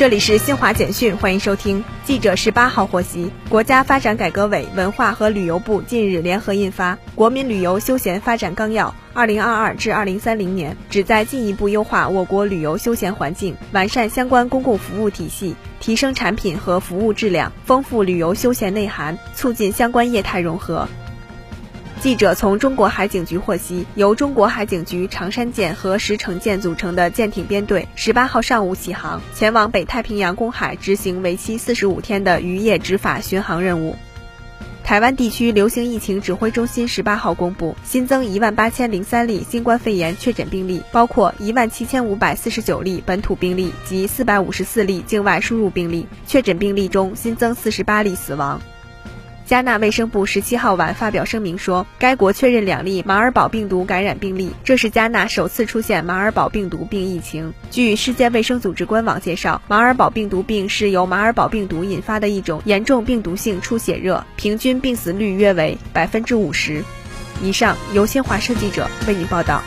这里是新华简讯，欢迎收听。记者十八号获悉，国家发展改革委、文化和旅游部近日联合印发《国民旅游休闲发展纲要（二零二二至二零三零年）》，旨在进一步优化我国旅游休闲环境，完善相关公共服务体系，提升产品和服务质量，丰富旅游休闲内涵，促进相关业态融合。记者从中国海警局获悉，由中国海警局长山舰和石城舰组成的舰艇编队，十八号上午起航，前往北太平洋公海执行为期四十五天的渔业执法巡航任务。台湾地区流行疫情指挥中心十八号公布，新增一万八千零三例新冠肺炎确诊病例，包括一万七千五百四十九例本土病例及四百五十四例境外输入病例。确诊病例中新增四十八例死亡。加纳卫生部十七号晚发表声明说，该国确认两例马尔堡病毒感染病例，这是加纳首次出现马尔堡病毒病疫情。据世界卫生组织官网介绍，马尔堡病毒病是由马尔堡病毒引发的一种严重病毒性出血热，平均病死率约为百分之五十。以上由新华社记者为您报道。